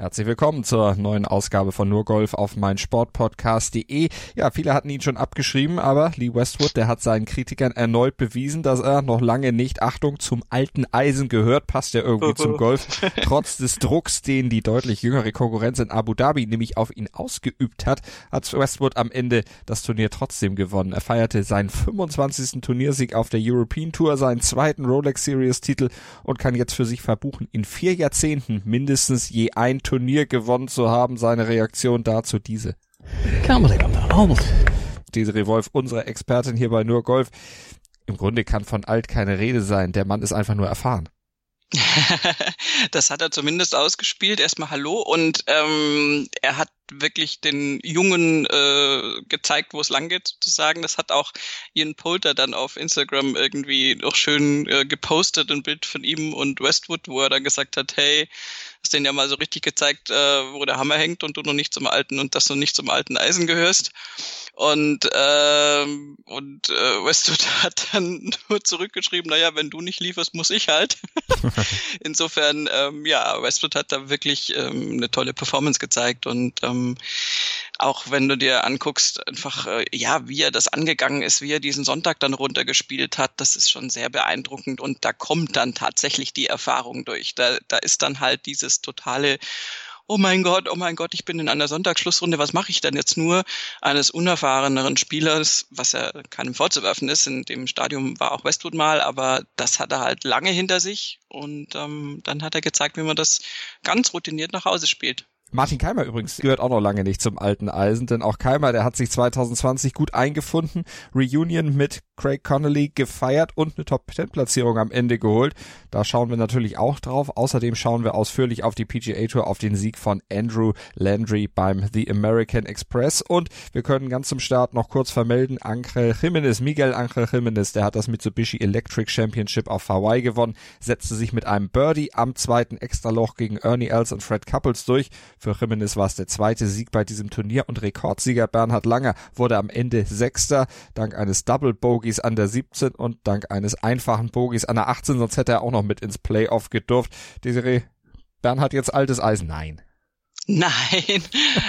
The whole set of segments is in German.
Herzlich willkommen zur neuen Ausgabe von Nur Golf auf meinsportpodcast.de. Ja, viele hatten ihn schon abgeschrieben, aber Lee Westwood, der hat seinen Kritikern erneut bewiesen, dass er noch lange nicht, Achtung, zum alten Eisen gehört, passt ja irgendwie zum Golf, trotz des Drucks, den die deutlich jüngere Konkurrenz in Abu Dhabi nämlich auf ihn ausgeübt hat, hat Westwood am Ende das Turnier trotzdem gewonnen. Er feierte seinen 25. Turniersieg auf der European Tour, seinen zweiten Rolex Series Titel und kann jetzt für sich verbuchen, in vier Jahrzehnten mindestens je ein Turnier gewonnen zu haben. Seine Reaktion dazu diese. Desiree Wolf, unsere Expertin hier bei Nur Golf. Im Grunde kann von alt keine Rede sein. Der Mann ist einfach nur erfahren. das hat er zumindest ausgespielt. Erstmal Hallo und ähm, er hat wirklich den Jungen äh, gezeigt, wo es lang geht, sozusagen. Das hat auch Ian Poulter dann auf Instagram irgendwie noch schön äh, gepostet, ein Bild von ihm und Westwood, wo er dann gesagt hat, hey, hast denen ja mal so richtig gezeigt, äh, wo der Hammer hängt und du noch nicht zum alten und dass du nicht zum alten Eisen gehörst. Und, ähm, und äh, Westwood hat dann nur zurückgeschrieben, naja, wenn du nicht lieferst, muss ich halt. Insofern, ähm, ja, Westwood hat da wirklich ähm, eine tolle Performance gezeigt und ähm, auch wenn du dir anguckst, einfach, äh, ja, wie er das angegangen ist, wie er diesen Sonntag dann runtergespielt hat, das ist schon sehr beeindruckend und da kommt dann tatsächlich die Erfahrung durch. Da, da ist dann halt dieses totale oh mein Gott, oh mein Gott, ich bin in einer Sonntagsschlussrunde, was mache ich denn jetzt nur eines unerfahreneren Spielers, was ja keinem vorzuwerfen ist. In dem Stadium war auch Westwood mal, aber das hat er halt lange hinter sich und ähm, dann hat er gezeigt, wie man das ganz routiniert nach Hause spielt. Martin Keimer übrigens gehört auch noch lange nicht zum alten Eisen, denn auch Keimer, der hat sich 2020 gut eingefunden, Reunion mit Craig Connolly gefeiert und eine Top-10-Platzierung am Ende geholt. Da schauen wir natürlich auch drauf. Außerdem schauen wir ausführlich auf die PGA Tour, auf den Sieg von Andrew Landry beim The American Express und wir können ganz zum Start noch kurz vermelden, Angel Jimenez, Miguel Angel Jimenez, der hat das Mitsubishi Electric Championship auf Hawaii gewonnen, setzte sich mit einem Birdie am zweiten Extraloch gegen Ernie Els und Fred Couples durch. Für Jimenez war es der zweite Sieg bei diesem Turnier und Rekordsieger Bernhard Langer wurde am Ende Sechster, dank eines Double Bogies an der 17 und dank eines einfachen Bogies an der 18, sonst hätte er auch noch mit ins Playoff gedurft. Desiree, Bernhard jetzt altes Eisen? Nein. Nein.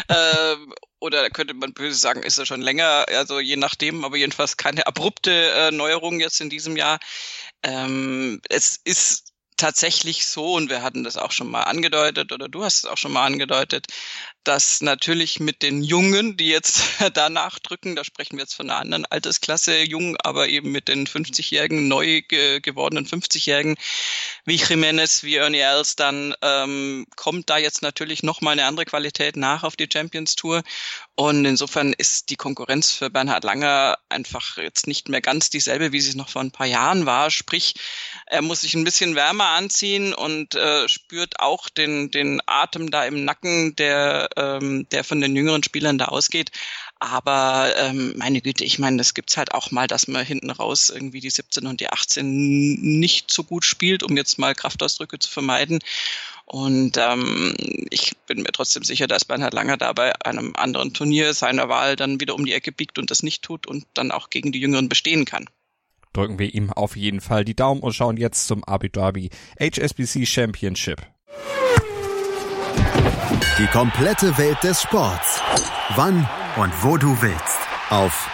ähm, oder könnte man böse sagen, ist er schon länger, also je nachdem, aber jedenfalls keine abrupte äh, Neuerung jetzt in diesem Jahr. Ähm, es ist tatsächlich so, und wir hatten das auch schon mal angedeutet, oder du hast es auch schon mal angedeutet, dass natürlich mit den Jungen, die jetzt da nachdrücken, da sprechen wir jetzt von einer anderen Altersklasse, jung, aber eben mit den 50-Jährigen, neu ge gewordenen 50-Jährigen, wie Jiménez, wie Ernie Els, dann ähm, kommt da jetzt natürlich nochmal eine andere Qualität nach auf die Champions Tour. Und insofern ist die Konkurrenz für Bernhard Langer einfach jetzt nicht mehr ganz dieselbe, wie sie es noch vor ein paar Jahren war. Sprich, er muss sich ein bisschen wärmer anziehen und äh, spürt auch den, den Atem da im Nacken, der ähm, der von den jüngeren Spielern da ausgeht. Aber ähm, meine Güte, ich meine, das gibt's halt auch mal, dass man hinten raus irgendwie die 17 und die 18 nicht so gut spielt, um jetzt mal Kraftausdrücke zu vermeiden. Und ähm, ich bin mir trotzdem sicher, dass Bernhard Langer da bei einem anderen Turnier seiner Wahl dann wieder um die Ecke biegt und das nicht tut und dann auch gegen die Jüngeren bestehen kann drücken wir ihm auf jeden Fall die Daumen und schauen jetzt zum Abu Dhabi HSBC Championship. Die komplette Welt des Sports. Wann und wo du willst. Auf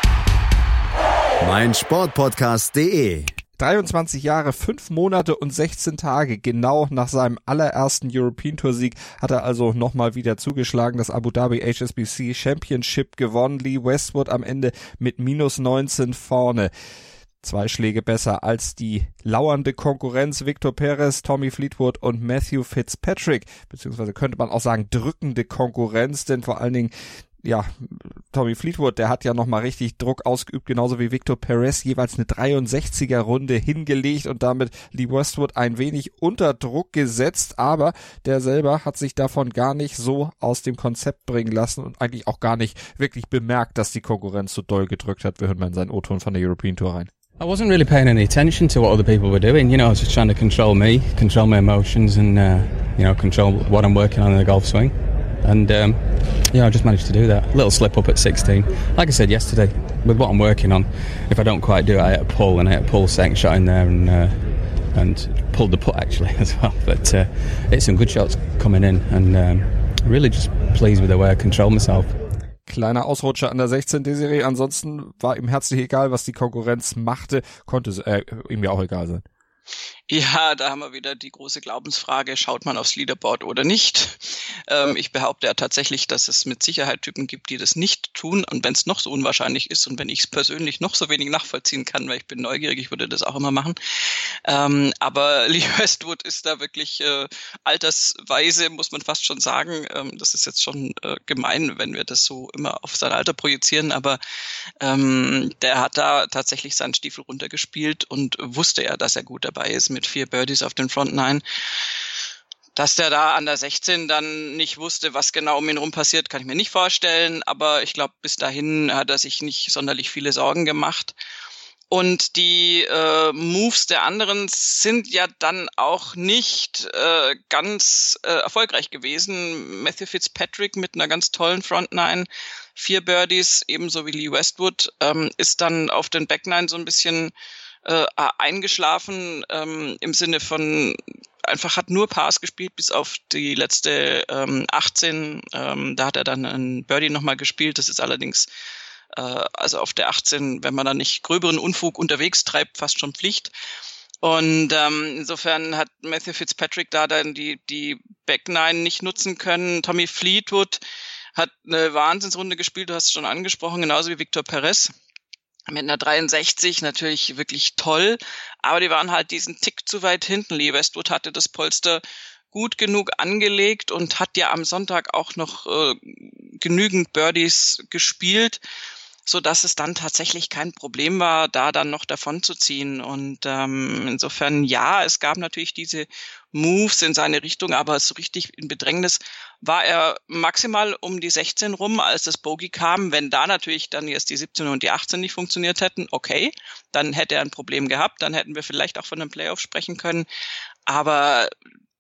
meinsportpodcast.de. 23 Jahre, 5 Monate und 16 Tage, genau nach seinem allerersten European Tour Sieg, hat er also nochmal wieder zugeschlagen, das Abu Dhabi HSBC Championship gewonnen. Lee Westwood am Ende mit minus 19 vorne zwei Schläge besser als die lauernde Konkurrenz Victor Perez, Tommy Fleetwood und Matthew Fitzpatrick, beziehungsweise könnte man auch sagen drückende Konkurrenz, denn vor allen Dingen ja, Tommy Fleetwood, der hat ja nochmal richtig Druck ausgeübt, genauso wie Victor Perez jeweils eine 63er Runde hingelegt und damit Lee Westwood ein wenig unter Druck gesetzt, aber der selber hat sich davon gar nicht so aus dem Konzept bringen lassen und eigentlich auch gar nicht wirklich bemerkt, dass die Konkurrenz so doll gedrückt hat. Wir hören mal in seinen O-Ton von der European Tour rein. I wasn't really paying any attention to what other people were doing. You know, I was just trying to control me, control my emotions, and uh, you know, control what I'm working on in the golf swing. And um, yeah, I just managed to do that. A little slip up at 16. Like I said yesterday, with what I'm working on, if I don't quite do it, I hit a pull and I hit a pull second shot in there and uh, and pulled the putt actually as well. But uh, it's some good shots coming in and um, really just pleased with the way I control myself. Kleiner Ausrutscher an der 16. Serie. Ansonsten war ihm herzlich egal, was die Konkurrenz machte. Konnte äh, ihm ja auch egal sein. Ja, da haben wir wieder die große Glaubensfrage, schaut man aufs Leaderboard oder nicht? Ähm, ich behaupte ja tatsächlich, dass es mit Sicherheit Typen gibt, die das nicht tun. Und wenn es noch so unwahrscheinlich ist und wenn ich es persönlich noch so wenig nachvollziehen kann, weil ich bin neugierig, ich würde das auch immer machen. Ähm, aber Lee Westwood ist da wirklich äh, altersweise, muss man fast schon sagen. Ähm, das ist jetzt schon äh, gemein, wenn wir das so immer auf sein Alter projizieren. Aber ähm, der hat da tatsächlich seinen Stiefel runtergespielt und wusste ja, dass er gut dabei ist mit vier Birdies auf den Front Nine. Dass der da an der 16 dann nicht wusste, was genau um ihn rum passiert, kann ich mir nicht vorstellen. Aber ich glaube, bis dahin hat er sich nicht sonderlich viele Sorgen gemacht. Und die äh, Moves der anderen sind ja dann auch nicht äh, ganz äh, erfolgreich gewesen. Matthew Fitzpatrick mit einer ganz tollen Front Nine, vier Birdies, ebenso wie Lee Westwood, ähm, ist dann auf den Back Nine so ein bisschen äh, eingeschlafen ähm, im Sinne von einfach hat nur Pass gespielt bis auf die letzte ähm, 18. Ähm, da hat er dann ein Birdie nochmal gespielt. Das ist allerdings äh, also auf der 18, wenn man da nicht gröberen Unfug unterwegs treibt, fast schon Pflicht. Und ähm, insofern hat Matthew Fitzpatrick da dann die, die Back Nine nicht nutzen können. Tommy Fleetwood hat eine Wahnsinnsrunde gespielt, du hast es schon angesprochen, genauso wie Victor Perez mit einer 63 natürlich wirklich toll, aber die waren halt diesen Tick zu weit hinten. Lee Westwood hatte das Polster gut genug angelegt und hat ja am Sonntag auch noch äh, genügend Birdies gespielt so dass es dann tatsächlich kein Problem war, da dann noch davon zu ziehen. Und ähm, insofern ja, es gab natürlich diese Moves in seine Richtung, aber so richtig in Bedrängnis war er maximal um die 16 rum, als das Bogey kam. Wenn da natürlich dann jetzt die 17 und die 18 nicht funktioniert hätten, okay, dann hätte er ein Problem gehabt, dann hätten wir vielleicht auch von einem Playoff sprechen können. Aber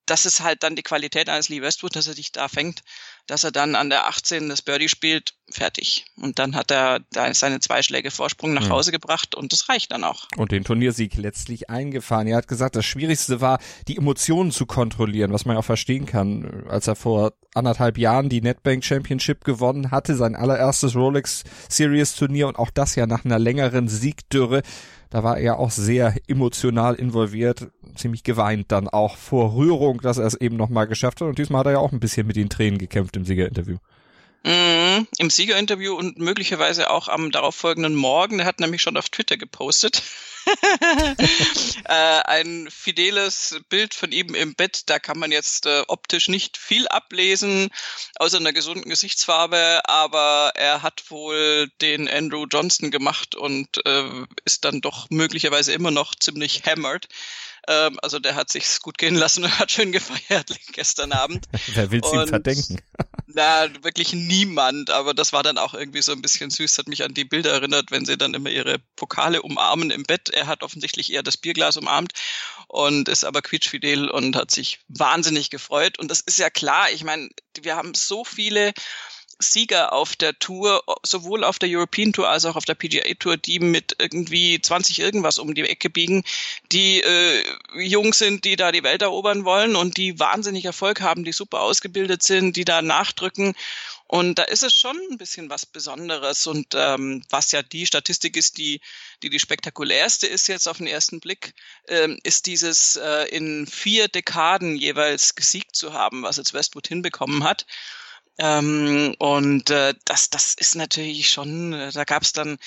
das ist halt dann die Qualität eines Lee Westwood, dass er dich da fängt, dass er dann an der 18 das Birdie spielt, fertig. Und dann hat er da seine zwei Schläge Vorsprung nach Hause gebracht und das reicht dann auch. Und den Turniersieg letztlich eingefahren. Er hat gesagt, das Schwierigste war, die Emotionen zu kontrollieren, was man ja auch verstehen kann. Als er vor anderthalb Jahren die Netbank Championship gewonnen hatte, sein allererstes Rolex Series Turnier und auch das ja nach einer längeren Siegdürre da war er auch sehr emotional involviert, ziemlich geweint dann auch vor Rührung, dass er es eben nochmal geschafft hat. Und diesmal hat er ja auch ein bisschen mit den Tränen gekämpft im Siegerinterview. Mm, Im Siegerinterview und möglicherweise auch am darauffolgenden Morgen. Der hat nämlich schon auf Twitter gepostet. äh, ein fideles Bild von ihm im Bett. Da kann man jetzt äh, optisch nicht viel ablesen, außer einer gesunden Gesichtsfarbe. Aber er hat wohl den Andrew Johnston gemacht und äh, ist dann doch möglicherweise immer noch ziemlich hammered. Ähm, also der hat sich's gut gehen lassen und hat schön gefeiert gestern Abend. Wer will's und, ihm verdenken? Na, wirklich niemand, aber das war dann auch irgendwie so ein bisschen süß, hat mich an die Bilder erinnert, wenn sie dann immer ihre Pokale umarmen im Bett. Er hat offensichtlich eher das Bierglas umarmt und ist aber quietschfidel und hat sich wahnsinnig gefreut. Und das ist ja klar, ich meine, wir haben so viele Sieger auf der Tour, sowohl auf der European Tour als auch auf der PGA Tour, die mit irgendwie 20 irgendwas um die Ecke biegen, die äh, jung sind, die da die Welt erobern wollen und die wahnsinnig Erfolg haben, die super ausgebildet sind, die da nachdrücken. Und da ist es schon ein bisschen was Besonderes. Und ähm, was ja die Statistik ist, die, die die spektakulärste ist jetzt auf den ersten Blick, ähm, ist dieses äh, in vier Dekaden jeweils gesiegt zu haben, was jetzt Westwood hinbekommen hat. Ähm, und äh, das, das ist natürlich schon, äh, da gab es dann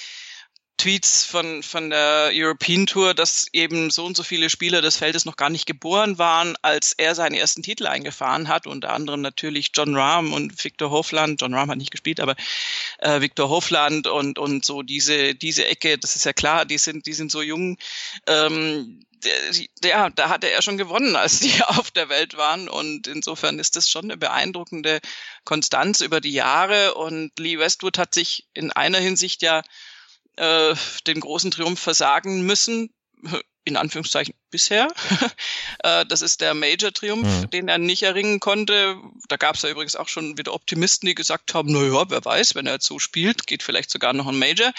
Tweets von, von der European Tour, dass eben so und so viele Spieler des Feldes noch gar nicht geboren waren, als er seinen ersten Titel eingefahren hat. Unter anderem natürlich John Rahm und Victor Hofland. John Rahm hat nicht gespielt, aber äh, Victor Hofland und, und so diese, diese Ecke, das ist ja klar, die sind, die sind so jung. Ähm, ja, da hatte er schon gewonnen, als die auf der Welt waren. Und insofern ist das schon eine beeindruckende Konstanz über die Jahre. Und Lee Westwood hat sich in einer Hinsicht ja äh, den großen Triumph versagen müssen, in Anführungszeichen bisher. äh, das ist der Major-Triumph, mhm. den er nicht erringen konnte. Da gab es ja übrigens auch schon wieder Optimisten, die gesagt haben, na ja, wer weiß, wenn er jetzt so spielt, geht vielleicht sogar noch ein Major.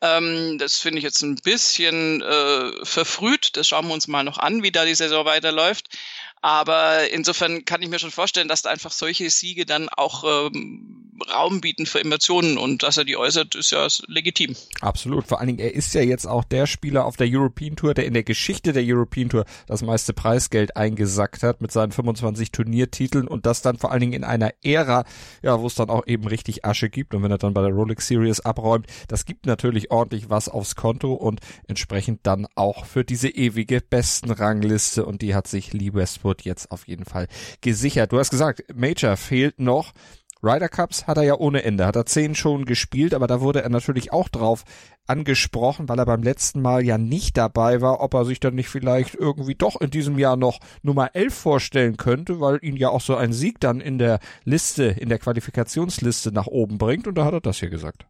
Ähm, das finde ich jetzt ein bisschen äh, verfrüht. Das schauen wir uns mal noch an, wie da die Saison weiterläuft. Aber insofern kann ich mir schon vorstellen, dass da einfach solche Siege dann auch ähm, Raum bieten für Emotionen und dass er die äußert, ist ja legitim. Absolut. Vor allen Dingen, er ist ja jetzt auch der Spieler auf der European Tour, der in der Geschichte der European Tour das meiste Preisgeld eingesackt hat mit seinen 25 Turniertiteln und das dann vor allen Dingen in einer Ära, ja, wo es dann auch eben richtig Asche gibt und wenn er dann bei der Rolex Series abräumt, das gibt natürlich ordentlich was aufs Konto und entsprechend dann auch für diese ewige besten Rangliste und die hat sich Lee Westwood jetzt auf jeden Fall gesichert. Du hast gesagt, Major fehlt noch. Ryder Cups hat er ja ohne Ende, hat er zehn schon gespielt, aber da wurde er natürlich auch drauf angesprochen, weil er beim letzten Mal ja nicht dabei war, ob er sich dann nicht vielleicht irgendwie doch in diesem Jahr noch Nummer 11 vorstellen könnte, weil ihn ja auch so ein Sieg dann in der Liste, in der Qualifikationsliste nach oben bringt und da hat er das hier gesagt.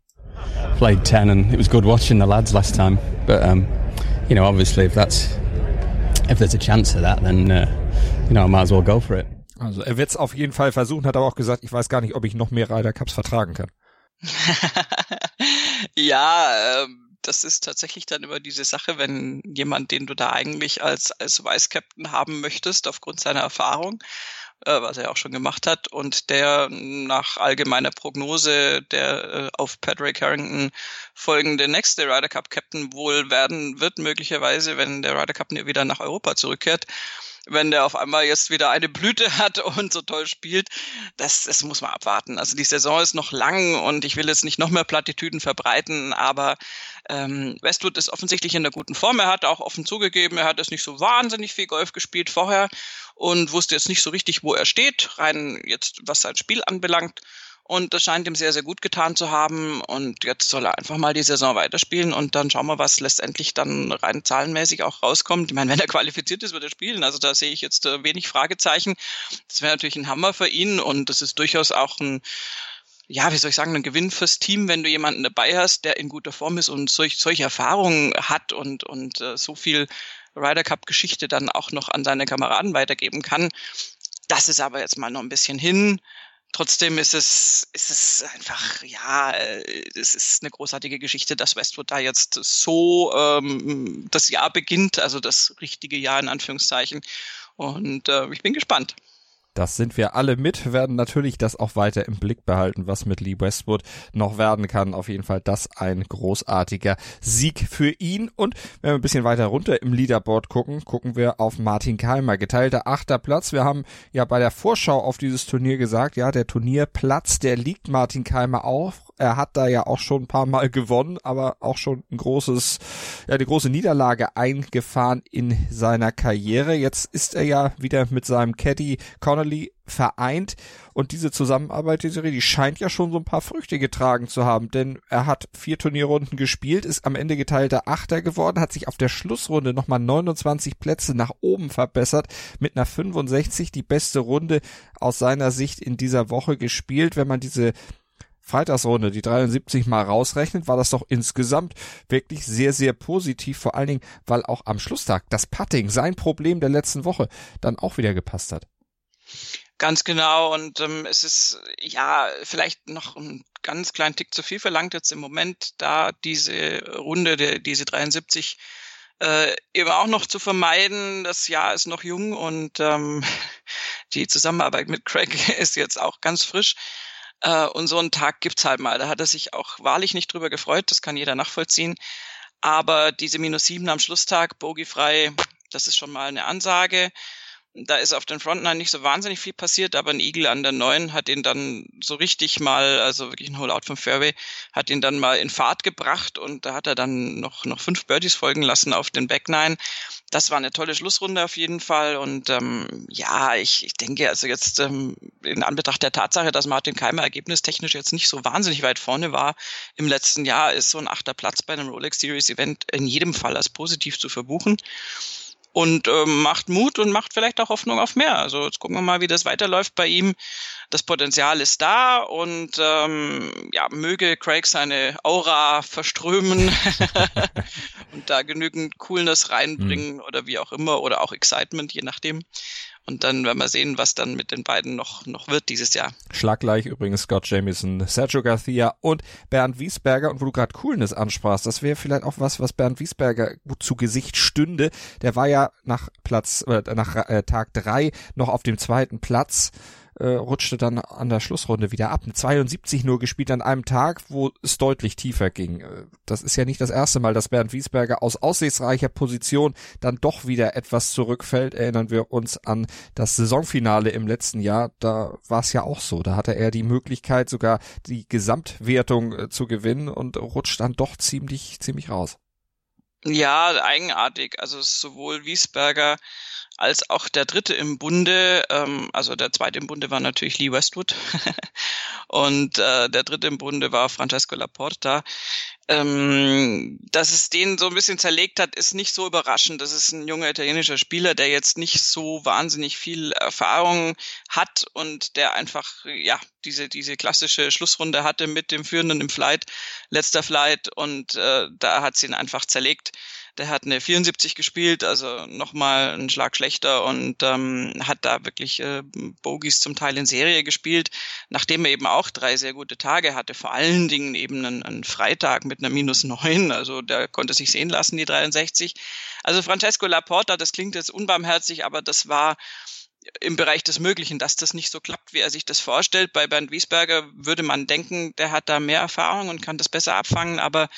Played 10 and it was good watching the lads last time, but um, you know, obviously if that's if there's a chance of that then uh, you know, I might as well go for it. Also er wird es auf jeden Fall versuchen, hat aber auch gesagt, ich weiß gar nicht, ob ich noch mehr Ryder Cups vertragen kann. ja, ähm, das ist tatsächlich dann immer diese Sache, wenn jemand, den du da eigentlich als, als Vice Captain haben möchtest, aufgrund seiner Erfahrung, äh, was er auch schon gemacht hat, und der nach allgemeiner Prognose der äh, auf Patrick Harrington folgende nächste Ryder Cup Captain wohl werden wird, möglicherweise, wenn der Ryder Cup wieder nach Europa zurückkehrt wenn der auf einmal jetzt wieder eine Blüte hat und so toll spielt, das, das muss man abwarten. Also die Saison ist noch lang und ich will jetzt nicht noch mehr Plattitüden verbreiten, aber ähm, Westwood ist offensichtlich in einer guten Form. Er hat auch offen zugegeben, er hat jetzt nicht so wahnsinnig viel Golf gespielt vorher und wusste jetzt nicht so richtig, wo er steht, rein jetzt was sein Spiel anbelangt. Und das scheint ihm sehr, sehr gut getan zu haben. Und jetzt soll er einfach mal die Saison weiterspielen und dann schauen wir, was letztendlich dann rein zahlenmäßig auch rauskommt. Ich meine, wenn er qualifiziert ist, wird er spielen. Also da sehe ich jetzt äh, wenig Fragezeichen. Das wäre natürlich ein Hammer für ihn und das ist durchaus auch ein, ja, wie soll ich sagen, ein Gewinn fürs Team, wenn du jemanden dabei hast, der in guter Form ist und solch, solche Erfahrungen hat und, und äh, so viel Ryder Cup Geschichte dann auch noch an seine Kameraden weitergeben kann. Das ist aber jetzt mal noch ein bisschen hin. Trotzdem ist es, ist es einfach, ja, es ist eine großartige Geschichte, dass Westwood da jetzt so ähm, das Jahr beginnt, also das richtige Jahr in Anführungszeichen. Und äh, ich bin gespannt. Das sind wir alle mit, werden natürlich das auch weiter im Blick behalten, was mit Lee Westwood noch werden kann. Auf jeden Fall das ein großartiger Sieg für ihn. Und wenn wir ein bisschen weiter runter im Leaderboard gucken, gucken wir auf Martin Keimer. Geteilter achter Platz. Wir haben ja bei der Vorschau auf dieses Turnier gesagt, ja, der Turnierplatz, der liegt Martin Keimer auf er hat da ja auch schon ein paar Mal gewonnen, aber auch schon ein großes, ja, eine große Niederlage eingefahren in seiner Karriere. Jetzt ist er ja wieder mit seinem Caddy Connolly vereint und diese Zusammenarbeit, die Serie, die scheint ja schon so ein paar Früchte getragen zu haben, denn er hat vier Turnierrunden gespielt, ist am Ende geteilter Achter geworden, hat sich auf der Schlussrunde nochmal 29 Plätze nach oben verbessert, mit einer 65 die beste Runde aus seiner Sicht in dieser Woche gespielt, wenn man diese Freitagsrunde, die 73 mal rausrechnet, war das doch insgesamt wirklich sehr, sehr positiv, vor allen Dingen, weil auch am Schlusstag das Putting, sein Problem der letzten Woche, dann auch wieder gepasst hat. Ganz genau und ähm, es ist ja vielleicht noch ein ganz kleinen Tick zu viel verlangt jetzt im Moment, da diese Runde, der, diese 73 äh, eben auch noch zu vermeiden. Das Jahr ist noch jung und ähm, die Zusammenarbeit mit Craig ist jetzt auch ganz frisch. Äh, und so einen Tag gibt's halt mal. Da hat er sich auch wahrlich nicht drüber gefreut. Das kann jeder nachvollziehen. Aber diese minus sieben am Schlusstag, bogiefrei, das ist schon mal eine Ansage. Da ist auf den Frontline nicht so wahnsinnig viel passiert, aber ein Eagle an der neuen hat ihn dann so richtig mal, also wirklich ein Hole-Out vom Fairway, hat ihn dann mal in Fahrt gebracht und da hat er dann noch, noch fünf Birdies folgen lassen auf den Back Nine. Das war eine tolle Schlussrunde auf jeden Fall und ähm, ja, ich, ich denke also jetzt ähm, in Anbetracht der Tatsache, dass Martin Keimer ergebnistechnisch jetzt nicht so wahnsinnig weit vorne war im letzten Jahr, ist so ein achter Platz bei einem Rolex Series Event in jedem Fall als positiv zu verbuchen und ähm, macht Mut und macht vielleicht auch Hoffnung auf mehr. Also jetzt gucken wir mal, wie das weiterläuft bei ihm. Das Potenzial ist da und ähm, ja, möge Craig seine Aura verströmen und da genügend Coolness reinbringen mhm. oder wie auch immer oder auch Excitement, je nachdem. Und dann werden wir sehen, was dann mit den beiden noch, noch wird dieses Jahr. Schlaggleich übrigens Scott Jamieson, Sergio Garcia und Bernd Wiesberger. Und wo du gerade Coolness ansprachst, das wäre vielleicht auch was, was Bernd Wiesberger gut zu Gesicht stünde. Der war ja nach Platz, äh, nach äh, Tag drei noch auf dem zweiten Platz äh, rutschte dann an der Schlussrunde wieder ab. 72 nur gespielt an einem Tag, wo es deutlich tiefer ging. Äh, das ist ja nicht das erste Mal, dass Bernd Wiesberger aus aussichtsreicher Position dann doch wieder etwas zurückfällt. Erinnern wir uns an das Saisonfinale im letzten Jahr. Da war es ja auch so. Da hatte er die Möglichkeit, sogar die Gesamtwertung äh, zu gewinnen und rutscht dann doch ziemlich, ziemlich raus. Ja, eigenartig. Also sowohl Wiesberger als auch der dritte im Bunde, ähm, also der zweite im Bunde war natürlich Lee Westwood und äh, der dritte im Bunde war Francesco Laporta. Ähm, dass es den so ein bisschen zerlegt hat, ist nicht so überraschend. Das ist ein junger italienischer Spieler, der jetzt nicht so wahnsinnig viel Erfahrung hat und der einfach, ja, diese, diese klassische Schlussrunde hatte mit dem Führenden im Flight, letzter Flight und äh, da hat sie ihn einfach zerlegt. Der hat eine 74 gespielt, also nochmal einen Schlag schlechter und ähm, hat da wirklich äh, Bogies zum Teil in Serie gespielt, nachdem er eben auch drei sehr gute Tage hatte, vor allen Dingen eben einen, einen Freitag mit einer minus neun, also der konnte sich sehen lassen, die 63. Also Francesco Laporta, das klingt jetzt unbarmherzig, aber das war im Bereich des Möglichen, dass das nicht so klappt, wie er sich das vorstellt. Bei Bernd Wiesberger würde man denken, der hat da mehr Erfahrung und kann das besser abfangen, aber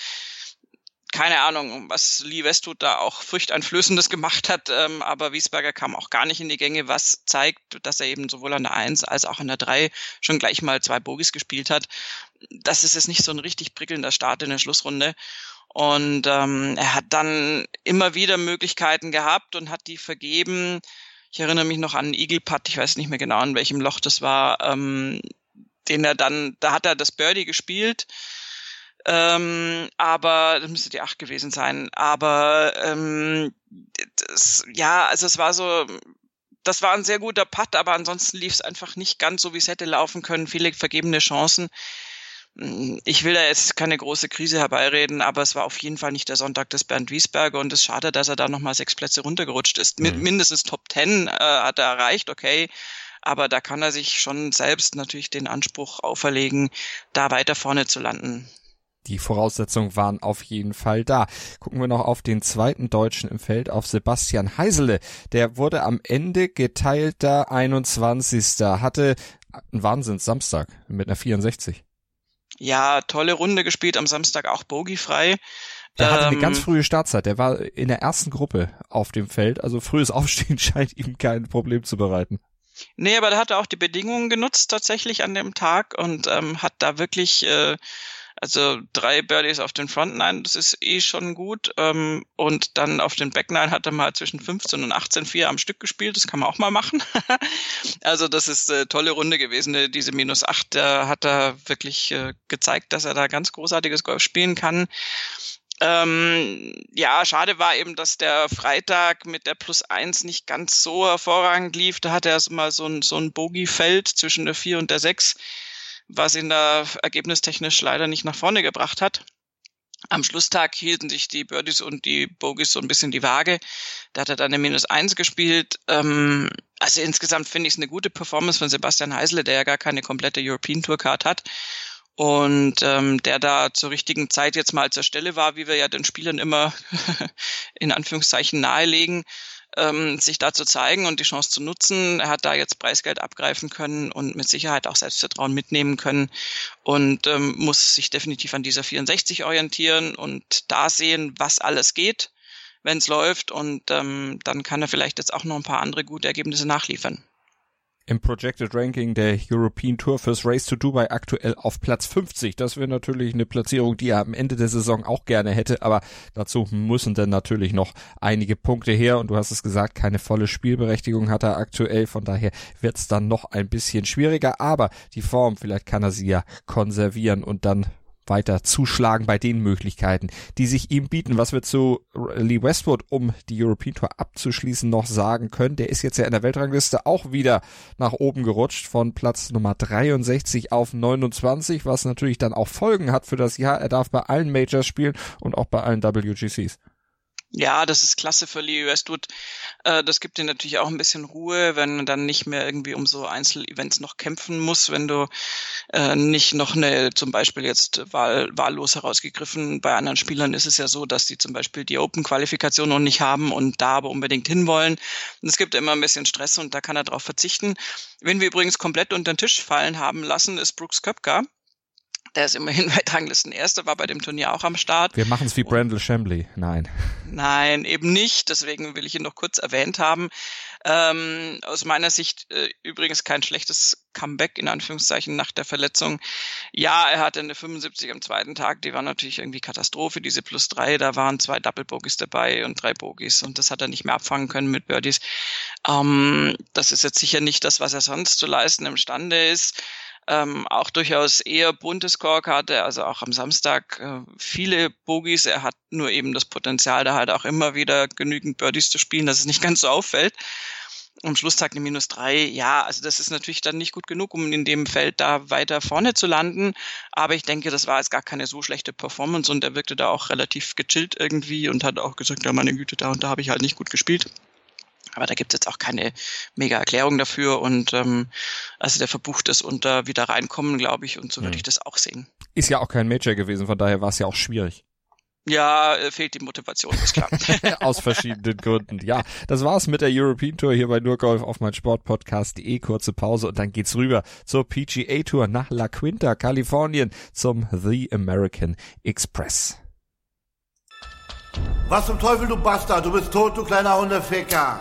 keine Ahnung, was Lee Westwood da auch furchteinflößendes gemacht hat, ähm, aber Wiesberger kam auch gar nicht in die Gänge, was zeigt, dass er eben sowohl an der 1 als auch an der 3 schon gleich mal zwei Bogies gespielt hat. Das ist jetzt nicht so ein richtig prickelnder Start in der Schlussrunde. Und ähm, er hat dann immer wieder Möglichkeiten gehabt und hat die vergeben. Ich erinnere mich noch an Eagle Putt, ich weiß nicht mehr genau, in welchem Loch das war, ähm, den er dann, da hat er das Birdie gespielt ähm, aber das müsste die acht gewesen sein. Aber ähm, das, ja, also es war so, das war ein sehr guter Putt, aber ansonsten lief es einfach nicht ganz so, wie es hätte laufen können. Viele vergebene Chancen. Ich will da jetzt keine große Krise herbeireden, aber es war auf jeden Fall nicht der Sonntag des Bernd Wiesberger und es ist schade, dass er da nochmal sechs Plätze runtergerutscht ist. Mhm. Mindestens Top Ten äh, hat er erreicht, okay. Aber da kann er sich schon selbst natürlich den Anspruch auferlegen, da weiter vorne zu landen die Voraussetzungen waren auf jeden Fall da. Gucken wir noch auf den zweiten Deutschen im Feld, auf Sebastian Heisele. Der wurde am Ende geteilter 21. Hatte einen Wahnsinns Samstag mit einer 64. Ja, tolle Runde gespielt am Samstag, auch bogiefrei. Der hatte eine ganz ähm, frühe Startzeit. Der war in der ersten Gruppe auf dem Feld. Also frühes Aufstehen scheint ihm kein Problem zu bereiten. Nee, aber der hatte auch die Bedingungen genutzt tatsächlich an dem Tag und ähm, hat da wirklich äh, also drei Birdies auf den Front Nine, das ist eh schon gut. Ähm, und dann auf den Back Nine hat er mal zwischen 15 und 18 vier am Stück gespielt. Das kann man auch mal machen. also das ist eine tolle Runde gewesen. Diese minus acht, da hat er wirklich äh, gezeigt, dass er da ganz großartiges Golf spielen kann. Ähm, ja, schade war eben, dass der Freitag mit der Plus eins nicht ganz so hervorragend lief. Da hatte er mal so ein, so ein Bogey-Feld zwischen der vier und der sechs was ihn da ergebnistechnisch leider nicht nach vorne gebracht hat. Am Schlusstag hielten sich die Birdies und die Bogies so ein bisschen die Waage. Da hat er dann eine Minus eins gespielt. Ähm, also insgesamt finde ich es eine gute Performance von Sebastian Heisele, der ja gar keine komplette European Tour Card hat. Und ähm, der da zur richtigen Zeit jetzt mal zur Stelle war, wie wir ja den Spielern immer in Anführungszeichen nahelegen ähm, sich da zu zeigen und die Chance zu nutzen. Er hat da jetzt Preisgeld abgreifen können und mit Sicherheit auch Selbstvertrauen mitnehmen können und ähm, muss sich definitiv an dieser 64 orientieren und da sehen, was alles geht, wenn es läuft und ähm, dann kann er vielleicht jetzt auch noch ein paar andere gute Ergebnisse nachliefern im Projected Ranking der European Tour fürs Race to Dubai aktuell auf Platz 50. Das wäre natürlich eine Platzierung, die er am Ende der Saison auch gerne hätte, aber dazu müssen dann natürlich noch einige Punkte her. Und du hast es gesagt, keine volle Spielberechtigung hat er aktuell, von daher wird es dann noch ein bisschen schwieriger, aber die Form, vielleicht kann er sie ja konservieren und dann weiter zuschlagen bei den Möglichkeiten, die sich ihm bieten. Was wir zu Lee Westwood, um die European Tour abzuschließen, noch sagen können, der ist jetzt ja in der Weltrangliste auch wieder nach oben gerutscht von Platz Nummer 63 auf 29, was natürlich dann auch Folgen hat für das Jahr. Er darf bei allen Majors spielen und auch bei allen WGCs. Ja, das ist klasse für Lee Westwood. Äh, das gibt dir natürlich auch ein bisschen Ruhe, wenn man dann nicht mehr irgendwie um so Einzelevents noch kämpfen muss, wenn du äh, nicht noch eine, zum Beispiel jetzt wahl, wahllos herausgegriffen, bei anderen Spielern ist es ja so, dass die zum Beispiel die Open-Qualifikation noch nicht haben und da aber unbedingt hinwollen. Und es gibt immer ein bisschen Stress und da kann er darauf verzichten. Wenn wir übrigens komplett unter den Tisch fallen haben lassen, ist Brooks Köpker der ist immerhin Weltranglisten Erster, war bei dem Turnier auch am Start. Wir machen es wie Brandel Chambly. Nein. Nein, eben nicht. Deswegen will ich ihn noch kurz erwähnt haben. Ähm, aus meiner Sicht äh, übrigens kein schlechtes Comeback in Anführungszeichen nach der Verletzung. Ja, er hatte eine 75 am zweiten Tag, die war natürlich irgendwie Katastrophe, diese plus drei, da waren zwei Double Bogies dabei und drei Bogies und das hat er nicht mehr abfangen können mit Birdies. Ähm, das ist jetzt sicher nicht das, was er sonst zu leisten imstande ist ähm, auch durchaus eher bunte Scorekarte, also auch am Samstag äh, viele Bogies. Er hat nur eben das Potenzial, da halt auch immer wieder genügend Birdies zu spielen, dass es nicht ganz so auffällt. Am Schlusstag eine minus drei, ja, also das ist natürlich dann nicht gut genug, um in dem Feld da weiter vorne zu landen. Aber ich denke, das war jetzt gar keine so schlechte Performance und er wirkte da auch relativ gechillt irgendwie und hat auch gesagt, ja, meine Güte, da und da habe ich halt nicht gut gespielt. Aber da gibt es jetzt auch keine mega Erklärung dafür und ähm, also der verbucht es und da wieder reinkommen, glaube ich, und so würde mhm. ich das auch sehen. Ist ja auch kein Major gewesen, von daher war es ja auch schwierig. Ja, äh, fehlt die Motivation, ist klar. Aus verschiedenen Gründen. Ja, das war's mit der European Tour hier bei Nurgolf auf mein Sportpodcast.de. Kurze Pause und dann geht's rüber zur PGA Tour nach La Quinta, Kalifornien zum The American Express. Was zum Teufel, du Bastard? Du bist tot, du kleiner Hundeficker.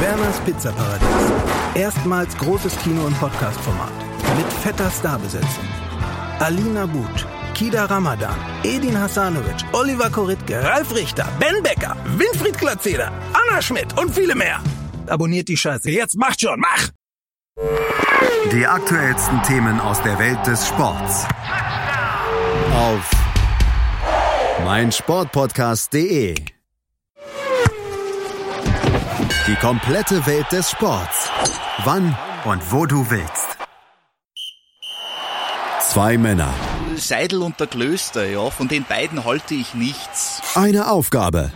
Werners Pizzaparadies. Erstmals großes Kino- und Podcast-Format. Mit fetter Starbesetzung. Alina But, Kida Ramadan, Edin Hasanovic, Oliver Koritke, Ralf Richter, Ben Becker, Winfried Glatzeder, Anna Schmidt und viele mehr. Abonniert die Scheiße. Jetzt macht schon, mach! Die aktuellsten Themen aus der Welt des Sports. Auf meinsportpodcast.de die komplette Welt des Sports. Wann und wo du willst. Zwei Männer. Seidel und der Klöster, ja, von den beiden halte ich nichts. Eine Aufgabe.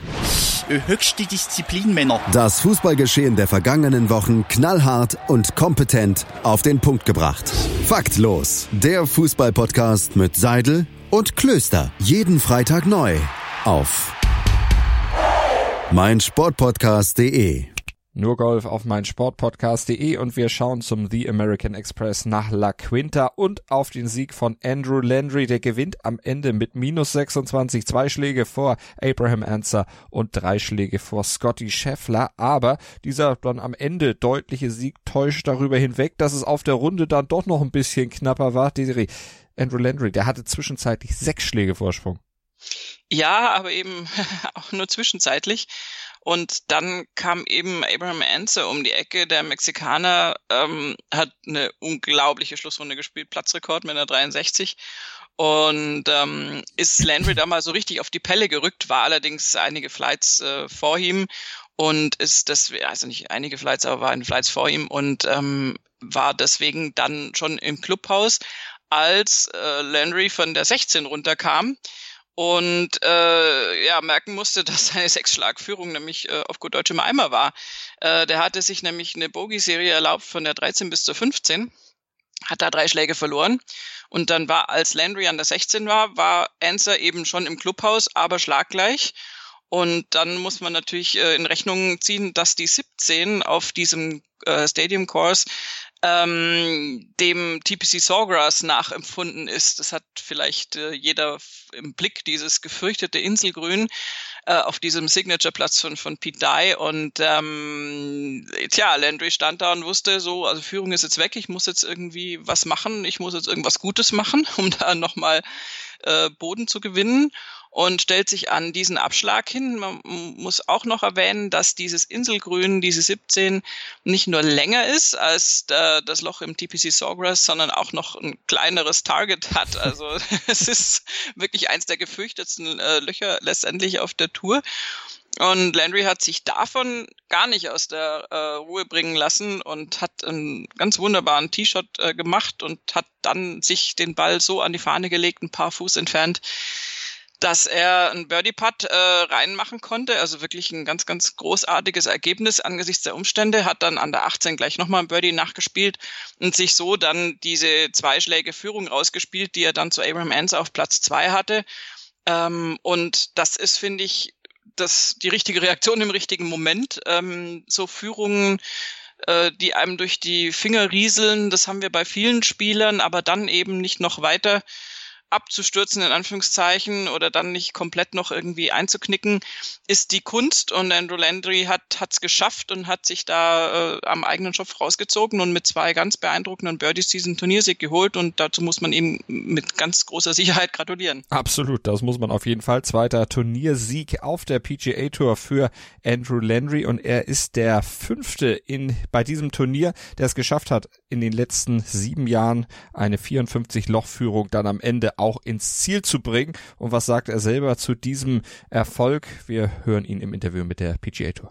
Höchste Disziplin, Männer. Das Fußballgeschehen der vergangenen Wochen knallhart und kompetent auf den Punkt gebracht. Faktlos. Der Fußballpodcast mit Seidel und Klöster. Jeden Freitag neu. Auf meinsportpodcast.de nur Golf auf mein Sportpodcast.de und wir schauen zum The American Express nach La Quinta und auf den Sieg von Andrew Landry. Der gewinnt am Ende mit minus 26, zwei Schläge vor Abraham Anser und drei Schläge vor Scotty Scheffler. Aber dieser dann am Ende deutliche Sieg täuscht darüber hinweg, dass es auf der Runde dann doch noch ein bisschen knapper war. Andrew Landry, der hatte zwischenzeitlich sechs Schläge Vorsprung. Ja, aber eben auch nur zwischenzeitlich. Und dann kam eben Abraham Anser um die Ecke. Der Mexikaner ähm, hat eine unglaubliche Schlussrunde gespielt, Platzrekord mit einer 63. Und ähm, ist Landry da mal so richtig auf die Pelle gerückt, war allerdings einige Flights äh, vor ihm und ist das, also nicht einige Flights, aber war ein Flights vor ihm und ähm, war deswegen dann schon im Clubhaus, als äh, Landry von der 16 runterkam und äh, ja merken musste, dass seine Sechsschlagführung nämlich äh, auf gut Deutsch im Eimer war. Äh, der hatte sich nämlich eine Bogey-Serie erlaubt von der 13 bis zur 15, hat da drei Schläge verloren und dann war, als Landry an der 16 war, war Anser eben schon im Clubhaus, aber schlaggleich Und dann muss man natürlich äh, in Rechnung ziehen, dass die 17 auf diesem äh, Stadium Course ähm, dem TPC Sawgrass nachempfunden ist. Das hat vielleicht äh, jeder im Blick, dieses gefürchtete Inselgrün äh, auf diesem Signature-Platz von, von Pete Dye. Und ähm, tja, Landry stand da und wusste so, also Führung ist jetzt weg, ich muss jetzt irgendwie was machen, ich muss jetzt irgendwas Gutes machen, um da nochmal äh, Boden zu gewinnen und stellt sich an diesen Abschlag hin. Man muss auch noch erwähnen, dass dieses Inselgrün, diese 17, nicht nur länger ist als äh, das Loch im TPC Sawgrass, sondern auch noch ein kleineres Target hat. Also es ist wirklich eins der gefürchtetsten äh, Löcher letztendlich auf der Tour. Und Landry hat sich davon gar nicht aus der äh, Ruhe bringen lassen und hat einen ganz wunderbaren T-Shot äh, gemacht und hat dann sich den Ball so an die Fahne gelegt, ein paar Fuß entfernt, dass er einen Birdie-Putt äh, reinmachen konnte. Also wirklich ein ganz, ganz großartiges Ergebnis angesichts der Umstände. Hat dann an der 18 gleich nochmal ein Birdie nachgespielt und sich so dann diese zweischläge Führung rausgespielt, die er dann zu Abraham Anser auf Platz zwei hatte. Ähm, und das ist, finde ich, das, die richtige Reaktion im richtigen Moment. Ähm, so Führungen äh, die einem durch die Finger rieseln, das haben wir bei vielen Spielern, aber dann eben nicht noch weiter abzustürzen, in Anführungszeichen, oder dann nicht komplett noch irgendwie einzuknicken, ist die Kunst. Und Andrew Landry hat es geschafft und hat sich da äh, am eigenen Schopf rausgezogen und mit zwei ganz beeindruckenden Birdies diesen Turniersieg geholt. Und dazu muss man ihm mit ganz großer Sicherheit gratulieren. Absolut, das muss man auf jeden Fall. Zweiter Turniersieg auf der PGA Tour für Andrew Landry und er ist der fünfte in bei diesem Turnier, der es geschafft hat, in den letzten sieben Jahren eine 54 Lochführung dann am Ende auch ins Ziel zu bringen. Und was sagt er selber zu diesem Erfolg? Wir hören ihn im Interview mit der PGA Tour.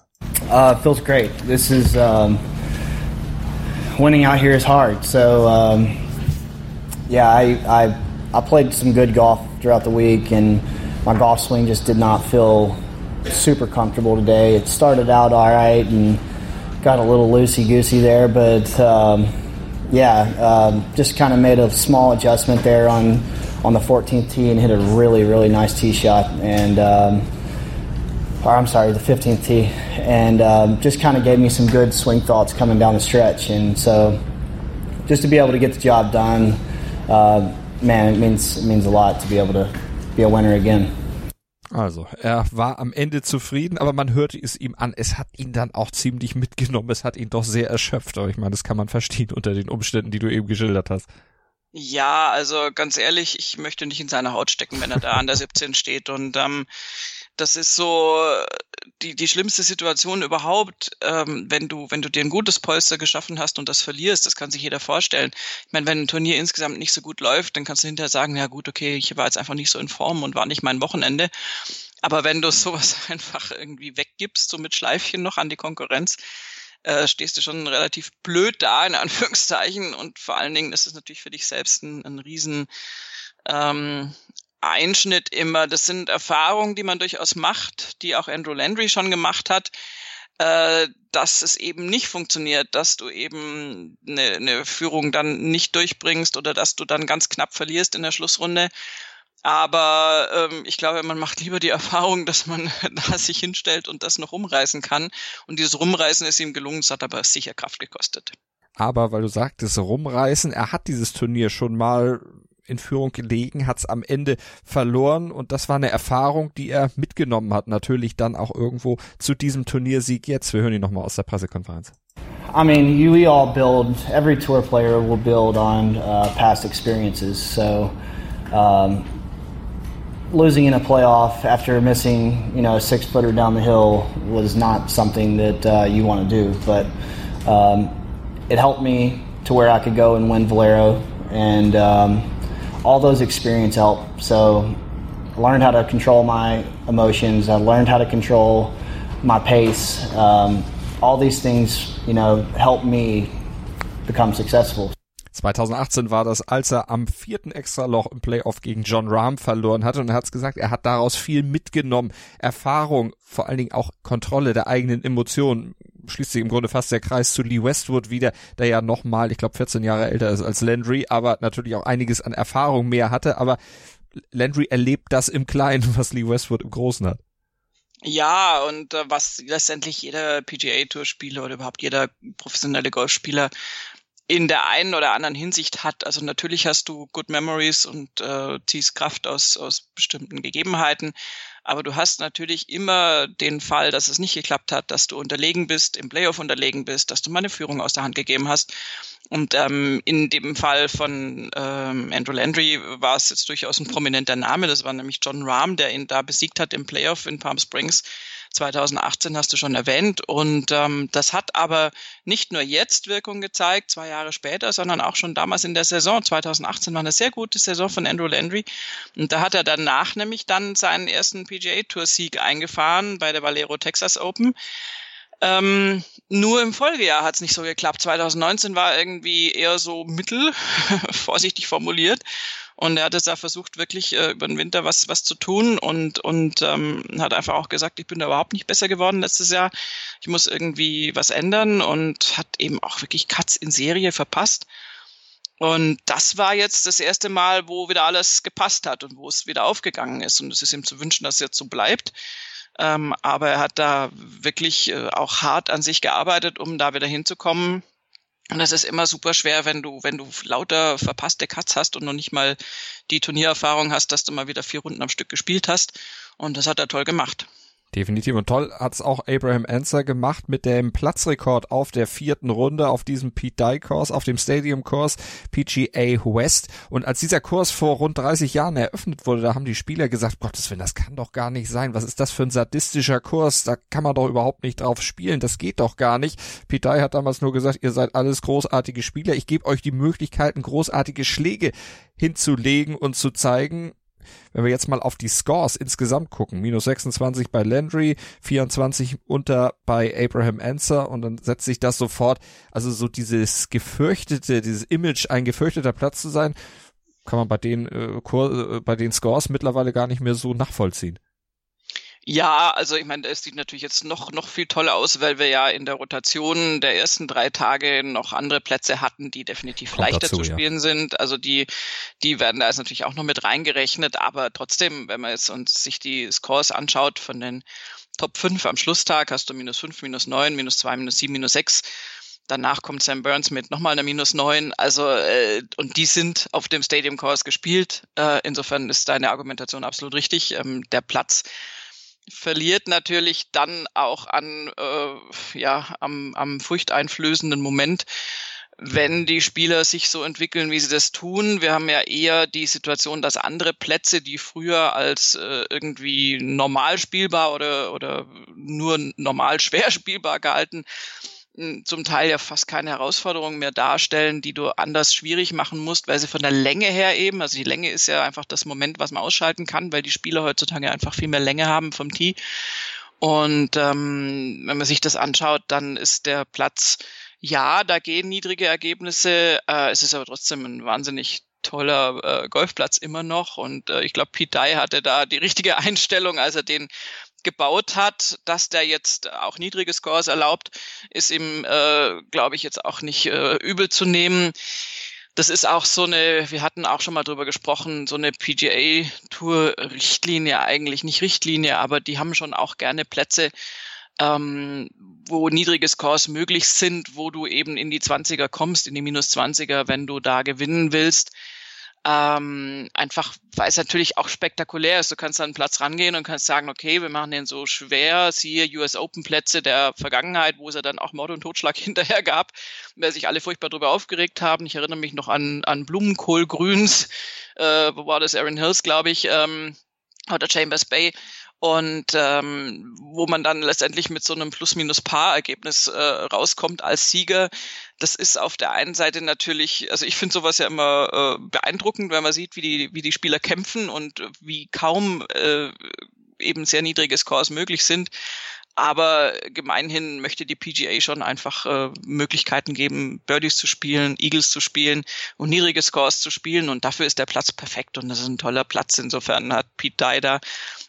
Uh, feels great. This is um, winning out here is hard. So um, yeah, I, I I played some good golf throughout the week, and my golf swing just did not feel super comfortable today. It started out all right and got a little loosey goosey there, but um, yeah, um, just kind of made a small adjustment there on on the 14th tee and hit a really, really nice tee shot. And, um, or I'm sorry, the 15th tee. And um, just kind of gave me some good swing thoughts coming down the stretch. And so just to be able to get the job done, uh, man, it means, it means a lot to be able to be a winner again. Also, er war am Ende zufrieden, aber man hörte es ihm an. Es hat ihn dann auch ziemlich mitgenommen. Es hat ihn doch sehr erschöpft. Aber ich meine, das kann man verstehen unter den Umständen, die du eben geschildert hast. Ja, also ganz ehrlich, ich möchte nicht in seine Haut stecken, wenn er da an der 17 steht. Und ähm, das ist so die, die schlimmste Situation überhaupt, ähm, wenn du, wenn du dir ein gutes Polster geschaffen hast und das verlierst, das kann sich jeder vorstellen. Ich meine, wenn ein Turnier insgesamt nicht so gut läuft, dann kannst du hinterher sagen, ja gut, okay, ich war jetzt einfach nicht so in Form und war nicht mein Wochenende. Aber wenn du sowas einfach irgendwie weggibst, so mit Schleifchen noch an die Konkurrenz, äh, stehst du schon relativ blöd da, in Anführungszeichen. Und vor allen Dingen ist es natürlich für dich selbst ein, ein riesen ähm, Einschnitt immer. Das sind Erfahrungen, die man durchaus macht, die auch Andrew Landry schon gemacht hat, äh, dass es eben nicht funktioniert, dass du eben eine, eine Führung dann nicht durchbringst oder dass du dann ganz knapp verlierst in der Schlussrunde. Aber ähm, ich glaube, man macht lieber die Erfahrung, dass man da sich hinstellt und das noch rumreißen kann. Und dieses Rumreißen ist ihm gelungen, es hat aber sicher Kraft gekostet. Aber weil du sagtest, rumreißen, er hat dieses Turnier schon mal in Führung gelegen, hat es am Ende verloren und das war eine Erfahrung, die er mitgenommen hat, natürlich dann auch irgendwo zu diesem Turniersieg jetzt. Wir hören ihn nochmal aus der Pressekonferenz. I mean, you, we all build, every tour player will build on uh, past experiences. So, um, losing in a playoff after missing, you know, a six footer down the hill was not something that uh, you want to do. But um, it helped me to where I could go and win Valero, and um, all those experiences help. So I learned how to control my emotions. I learned how to control my pace. Um, all these things, you know, help me become successful. 2018 war das, als er am vierten Extraloch im Playoff gegen John Rahm verloren hatte und er hat gesagt, er hat daraus viel mitgenommen. Erfahrung, vor allen Dingen auch Kontrolle der eigenen Emotionen. Schließt sich im Grunde fast der Kreis zu Lee Westwood wieder, der ja nochmal, ich glaube, 14 Jahre älter ist als Landry, aber natürlich auch einiges an Erfahrung mehr hatte. Aber Landry erlebt das im Kleinen, was Lee Westwood im Großen hat. Ja, und äh, was letztendlich jeder PGA-Tour-Spieler oder überhaupt jeder professionelle Golfspieler in der einen oder anderen Hinsicht hat. Also natürlich hast du Good Memories und äh, ziehst Kraft aus, aus bestimmten Gegebenheiten, aber du hast natürlich immer den Fall, dass es nicht geklappt hat, dass du unterlegen bist, im Playoff unterlegen bist, dass du mal eine Führung aus der Hand gegeben hast. Und ähm, in dem Fall von ähm, Andrew Landry war es jetzt durchaus ein prominenter Name. Das war nämlich John Rahm, der ihn da besiegt hat im Playoff in Palm Springs 2018 hast du schon erwähnt. Und ähm, das hat aber nicht nur jetzt Wirkung gezeigt, zwei Jahre später, sondern auch schon damals in der Saison. 2018 war eine sehr gute Saison von Andrew Landry. Und da hat er danach nämlich dann seinen ersten PGA-Tour-Sieg eingefahren bei der Valero Texas Open. Ähm, nur im Folgejahr hat es nicht so geklappt. 2019 war irgendwie eher so mittel, vorsichtig formuliert. Und er hat jetzt da versucht, wirklich äh, über den Winter was, was zu tun und, und ähm, hat einfach auch gesagt, ich bin da überhaupt nicht besser geworden letztes Jahr. Ich muss irgendwie was ändern und hat eben auch wirklich Cuts in Serie verpasst. Und das war jetzt das erste Mal, wo wieder alles gepasst hat und wo es wieder aufgegangen ist. Und es ist ihm zu wünschen, dass es jetzt so bleibt. Ähm, aber er hat da wirklich äh, auch hart an sich gearbeitet, um da wieder hinzukommen. Und es ist immer super schwer, wenn du, wenn du lauter verpasste Cuts hast und noch nicht mal die Turniererfahrung hast, dass du mal wieder vier Runden am Stück gespielt hast. Und das hat er toll gemacht. Definitiv. Und toll hat's auch Abraham Anser gemacht mit dem Platzrekord auf der vierten Runde auf diesem Pete Dye Kurs, auf dem Stadium Kurs PGA West. Und als dieser Kurs vor rund 30 Jahren eröffnet wurde, da haben die Spieler gesagt, Gottes Willen, das kann doch gar nicht sein. Was ist das für ein sadistischer Kurs? Da kann man doch überhaupt nicht drauf spielen. Das geht doch gar nicht. Pete Dye hat damals nur gesagt, ihr seid alles großartige Spieler. Ich gebe euch die Möglichkeiten, großartige Schläge hinzulegen und zu zeigen, wenn wir jetzt mal auf die Scores insgesamt gucken, minus 26 bei Landry, 24 unter bei Abraham Anser und dann setzt sich das sofort, also so dieses gefürchtete, dieses Image, ein gefürchteter Platz zu sein, kann man bei den, äh, äh bei den Scores mittlerweile gar nicht mehr so nachvollziehen. Ja, also ich meine, es sieht natürlich jetzt noch, noch viel toller aus, weil wir ja in der Rotation der ersten drei Tage noch andere Plätze hatten, die definitiv Kommt leichter dazu, zu spielen ja. sind. Also die, die werden da jetzt natürlich auch noch mit reingerechnet, aber trotzdem, wenn man jetzt uns sich die Scores anschaut von den Top 5 am Schlusstag, hast du minus 5, minus 9, minus 2, minus 7, minus 6. Danach kommt Sam Burns mit nochmal einer minus 9. Also, äh, und die sind auf dem Stadium Course gespielt. Äh, insofern ist deine Argumentation absolut richtig. Ähm, der Platz verliert natürlich dann auch an äh, ja am, am furchteinflößenden Moment, wenn die Spieler sich so entwickeln, wie sie das tun. Wir haben ja eher die Situation, dass andere Plätze, die früher als äh, irgendwie normal spielbar oder, oder nur normal schwer spielbar gehalten zum Teil ja fast keine Herausforderungen mehr darstellen, die du anders schwierig machen musst, weil sie von der Länge her eben, also die Länge ist ja einfach das Moment, was man ausschalten kann, weil die Spieler heutzutage einfach viel mehr Länge haben vom Tee. Und ähm, wenn man sich das anschaut, dann ist der Platz, ja, da gehen niedrige Ergebnisse, äh, es ist aber trotzdem ein wahnsinnig toller äh, Golfplatz immer noch. Und äh, ich glaube, Pete Dye hatte da die richtige Einstellung, als er den gebaut hat, dass der jetzt auch niedrige Scores erlaubt, ist ihm, äh, glaube ich, jetzt auch nicht äh, übel zu nehmen. Das ist auch so eine, wir hatten auch schon mal drüber gesprochen, so eine PGA-Tour-Richtlinie, eigentlich nicht Richtlinie, aber die haben schon auch gerne Plätze, ähm, wo niedrige Scores möglich sind, wo du eben in die 20er kommst, in die minus 20er, wenn du da gewinnen willst. Ähm, einfach, weil es natürlich auch spektakulär ist. Du kannst an einen Platz rangehen und kannst sagen, okay, wir machen den so schwer, siehe US Open Plätze der Vergangenheit, wo es ja dann auch Mord und Totschlag hinterher gab, weil sich alle furchtbar darüber aufgeregt haben. Ich erinnere mich noch an, an Blumenkohlgrüns, äh, wo war das? Aaron Hills, glaube ich, ähm, oder Chambers Bay und ähm, wo man dann letztendlich mit so einem Plus-Minus-Paar-Ergebnis äh, rauskommt als Sieger. Das ist auf der einen Seite natürlich, also ich finde sowas ja immer äh, beeindruckend, wenn man sieht, wie die, wie die Spieler kämpfen und wie kaum äh, eben sehr niedrige Scores möglich sind. Aber gemeinhin möchte die PGA schon einfach äh, Möglichkeiten geben, Birdies zu spielen, Eagles zu spielen und niedrige Scores zu spielen. Und dafür ist der Platz perfekt und das ist ein toller Platz. Insofern hat Pete Dye da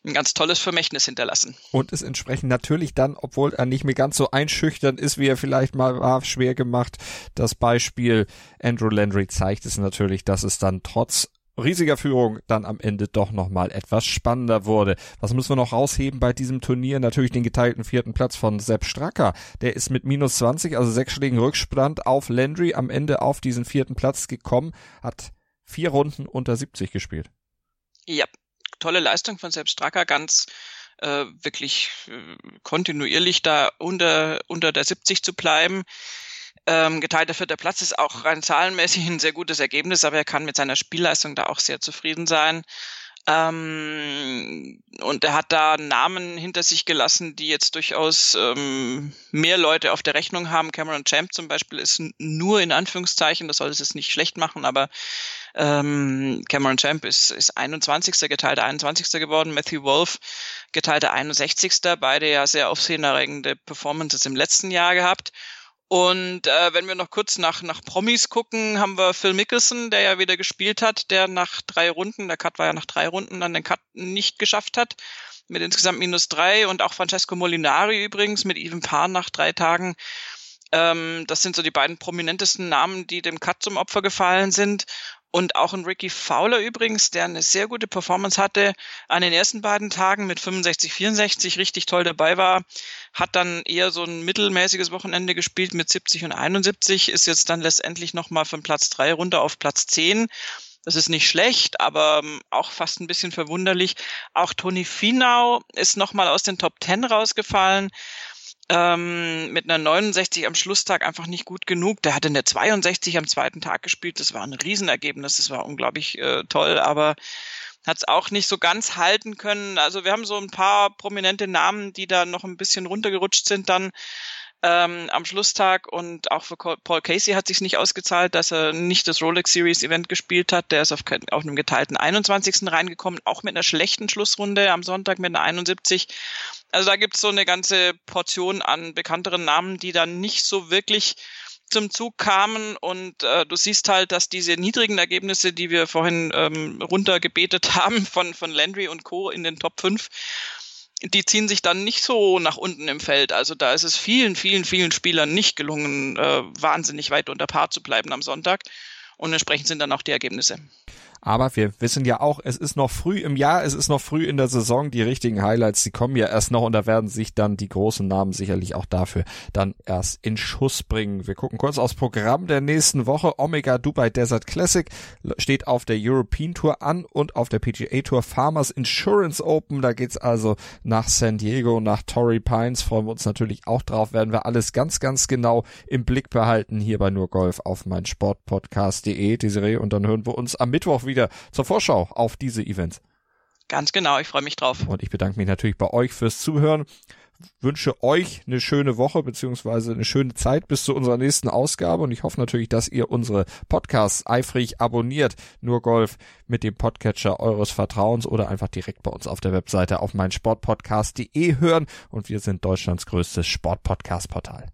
ein ganz tolles Vermächtnis hinterlassen. Und ist entsprechend natürlich dann, obwohl er nicht mehr ganz so einschüchternd ist, wie er vielleicht mal war, schwer gemacht. Das Beispiel Andrew Landry zeigt es natürlich, dass es dann trotz riesiger Führung dann am Ende doch nochmal etwas spannender wurde. Was müssen wir noch rausheben bei diesem Turnier? Natürlich den geteilten vierten Platz von Sepp Stracker. Der ist mit minus 20, also sechs Schlägen Rückstand auf Landry am Ende auf diesen vierten Platz gekommen, hat vier Runden unter 70 gespielt. Ja, tolle Leistung von Sepp Stracker, ganz äh, wirklich äh, kontinuierlich da unter, unter der 70 zu bleiben. Ähm, geteilter vierter Platz ist auch rein zahlenmäßig ein sehr gutes Ergebnis, aber er kann mit seiner Spielleistung da auch sehr zufrieden sein. Ähm, und er hat da Namen hinter sich gelassen, die jetzt durchaus ähm, mehr Leute auf der Rechnung haben. Cameron Champ zum Beispiel ist nur in Anführungszeichen, das soll es jetzt nicht schlecht machen, aber ähm, Cameron Champ ist, ist 21. geteilter 21. geworden, Matthew Wolf geteilter 61. Beide ja sehr aufsehenerregende Performances im letzten Jahr gehabt. Und äh, wenn wir noch kurz nach, nach Promis gucken, haben wir Phil Mickelson, der ja wieder gespielt hat, der nach drei Runden, der Cut war ja nach drei Runden, dann den Cut nicht geschafft hat, mit insgesamt minus drei. Und auch Francesco Molinari übrigens mit Even Paar nach drei Tagen. Ähm, das sind so die beiden prominentesten Namen, die dem Cut zum Opfer gefallen sind. Und auch ein Ricky Fowler übrigens, der eine sehr gute Performance hatte an den ersten beiden Tagen mit 65, 64, richtig toll dabei war, hat dann eher so ein mittelmäßiges Wochenende gespielt mit 70 und 71, ist jetzt dann letztendlich nochmal von Platz drei runter auf Platz 10. Das ist nicht schlecht, aber ähm, auch fast ein bisschen verwunderlich. Auch Toni Finau ist nochmal aus den Top 10 rausgefallen ähm, mit einer 69 am Schlusstag einfach nicht gut genug. Der hatte eine 62 am zweiten Tag gespielt. Das war ein Riesenergebnis. Das war unglaublich äh, toll, aber hat es auch nicht so ganz halten können. Also wir haben so ein paar prominente Namen, die da noch ein bisschen runtergerutscht sind dann ähm, am Schlusstag und auch für Paul Casey hat sich nicht ausgezahlt, dass er nicht das Rolex Series Event gespielt hat. Der ist auf, auf einem geteilten 21. reingekommen, auch mit einer schlechten Schlussrunde am Sonntag mit einer 71. Also da gibt's so eine ganze Portion an bekannteren Namen, die dann nicht so wirklich zum Zug kamen und äh, du siehst halt, dass diese niedrigen Ergebnisse, die wir vorhin ähm, runtergebetet haben von, von Landry und Co. in den Top 5, die ziehen sich dann nicht so nach unten im Feld. Also da ist es vielen, vielen, vielen Spielern nicht gelungen, äh, wahnsinnig weit unter Paar zu bleiben am Sonntag. Und entsprechend sind dann auch die Ergebnisse. Aber wir wissen ja auch, es ist noch früh im Jahr, es ist noch früh in der Saison. Die richtigen Highlights, die kommen ja erst noch und da werden sich dann die großen Namen sicherlich auch dafür dann erst in Schuss bringen. Wir gucken kurz aufs Programm der nächsten Woche. Omega Dubai Desert Classic steht auf der European Tour an und auf der PGA Tour Farmers Insurance Open. Da geht's also nach San Diego, nach Torrey Pines. Freuen wir uns natürlich auch drauf. Werden wir alles ganz, ganz genau im Blick behalten hier bei nur Golf auf mein Sportpodcast.de, Desiree. Und dann hören wir uns am Mittwoch wieder wieder zur Vorschau auf diese Events. Ganz genau, ich freue mich drauf. Und ich bedanke mich natürlich bei euch fürs Zuhören. Wünsche euch eine schöne Woche beziehungsweise eine schöne Zeit bis zu unserer nächsten Ausgabe und ich hoffe natürlich, dass ihr unsere Podcasts eifrig abonniert. Nur Golf mit dem Podcatcher eures Vertrauens oder einfach direkt bei uns auf der Webseite auf meinsportpodcast.de hören und wir sind Deutschlands größtes Sportpodcast-Portal.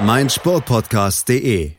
meinsportpodcast.de